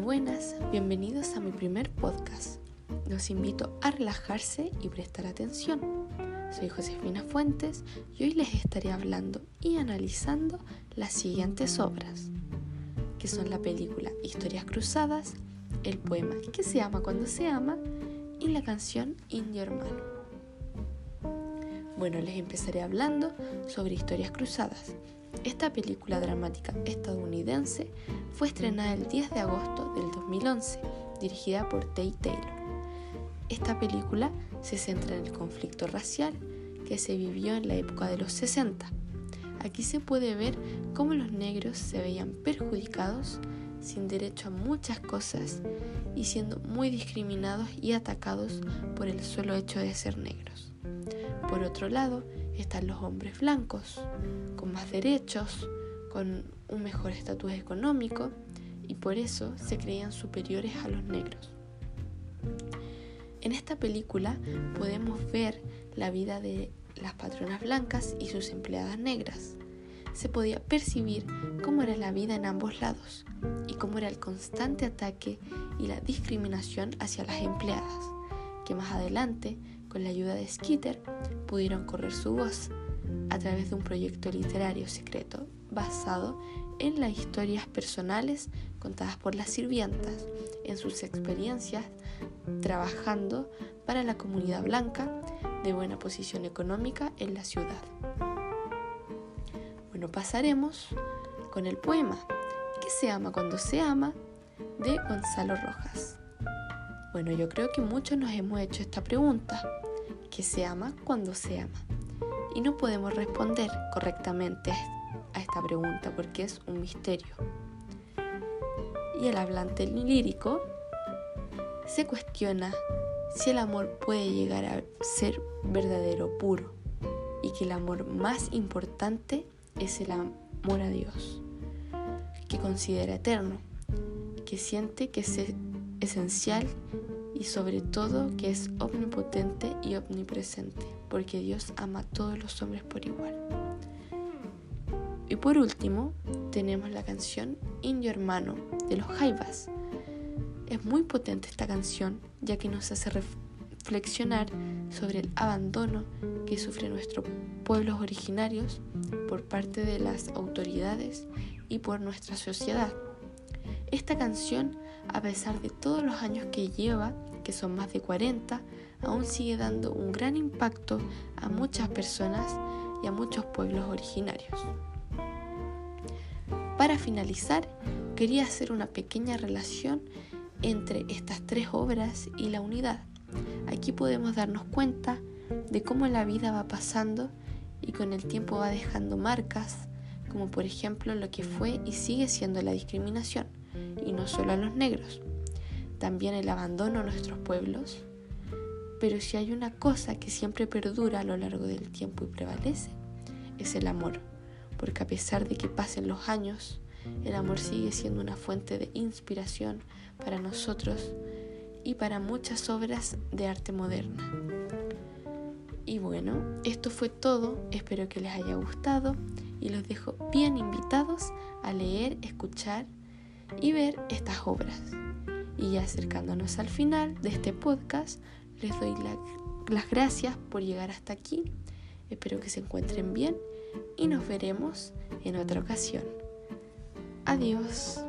buenas, bienvenidos a mi primer podcast. Los invito a relajarse y prestar atención. Soy Josefina Fuentes y hoy les estaré hablando y analizando las siguientes obras, que son la película Historias Cruzadas, el poema Que se ama cuando se ama y la canción Indio Hermano. Bueno, les empezaré hablando sobre Historias Cruzadas, esta película dramática estadounidense fue estrenada el 10 de agosto del 2011, dirigida por Tay Taylor. Esta película se centra en el conflicto racial que se vivió en la época de los 60. Aquí se puede ver cómo los negros se veían perjudicados, sin derecho a muchas cosas y siendo muy discriminados y atacados por el solo hecho de ser negros. Por otro lado, están los hombres blancos, con más derechos, con un mejor estatus económico y por eso se creían superiores a los negros. En esta película podemos ver la vida de las patronas blancas y sus empleadas negras. Se podía percibir cómo era la vida en ambos lados y cómo era el constante ataque y la discriminación hacia las empleadas, que más adelante con la ayuda de Skitter, pudieron correr su voz a través de un proyecto literario secreto basado en las historias personales contadas por las sirvientas en sus experiencias trabajando para la comunidad blanca de buena posición económica en la ciudad. Bueno, pasaremos con el poema que se ama cuando se ama de Gonzalo Rojas. Bueno, yo creo que muchos nos hemos hecho esta pregunta, ¿qué se ama cuando se ama? Y no podemos responder correctamente a esta pregunta porque es un misterio. Y el hablante lírico se cuestiona si el amor puede llegar a ser verdadero, puro, y que el amor más importante es el amor a Dios, que considera eterno, que siente que es esencial y sobre todo que es omnipotente y omnipresente, porque Dios ama a todos los hombres por igual. Y por último, tenemos la canción Indio Hermano de los Jaivas. Es muy potente esta canción, ya que nos hace reflexionar sobre el abandono que sufren nuestros pueblos originarios por parte de las autoridades y por nuestra sociedad. Esta canción, a pesar de todos los años que lleva, que son más de 40, aún sigue dando un gran impacto a muchas personas y a muchos pueblos originarios. Para finalizar, quería hacer una pequeña relación entre estas tres obras y la unidad. Aquí podemos darnos cuenta de cómo la vida va pasando y con el tiempo va dejando marcas, como por ejemplo lo que fue y sigue siendo la discriminación y no solo a los negros, también el abandono a nuestros pueblos. Pero si hay una cosa que siempre perdura a lo largo del tiempo y prevalece, es el amor, porque a pesar de que pasen los años, el amor sigue siendo una fuente de inspiración para nosotros y para muchas obras de arte moderna. Y bueno, esto fue todo, espero que les haya gustado y los dejo bien invitados a leer, escuchar y ver estas obras. Y acercándonos al final de este podcast, les doy las gracias por llegar hasta aquí. Espero que se encuentren bien y nos veremos en otra ocasión. Adiós.